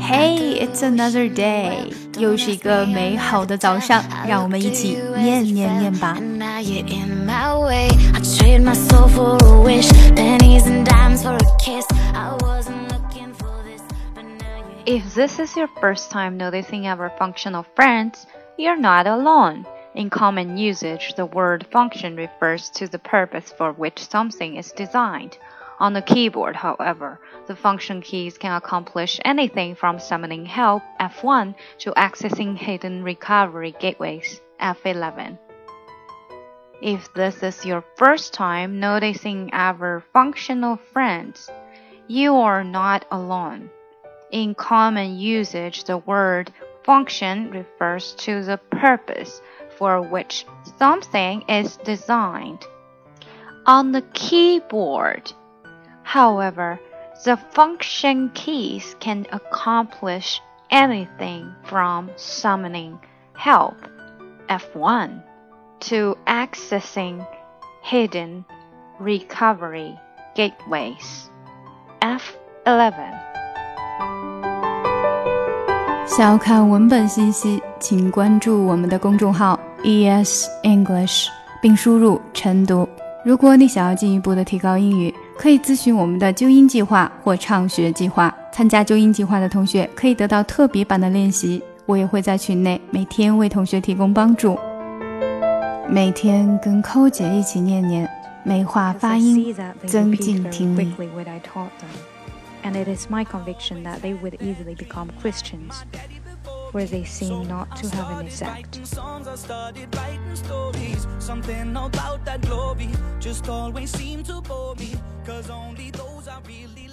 Hey, it's another day，又是一个美好的早上，让我们一起念念念吧。If this is your first time noticing our functional friends, you're not alone. In common usage, the word function refers to the purpose for which something is designed. On the keyboard, however, the function keys can accomplish anything from summoning help F1 to accessing hidden recovery gateways F11. If this is your first time noticing our functional friends, you are not alone. In common usage, the word function refers to the purpose for which something is designed. On the keyboard, However, the function keys can accomplish anything from summoning help F1 to accessing hidden recovery gateways F11。想要看文本信息，请关注我们的公众号 ES English，并输入晨读。如果你想要进一步的提高英语， 可以咨询我们的纠音计划或畅学计划。参加纠音计划的同学可以得到特别版的练习，我也会在群内每天为同学提供帮助。每天跟寇姐一起念念，美化发音，增进听力。And it is my conviction that they where they seem not to have an effect. Something about that glory just always seemed to bore me. Cause only those I really.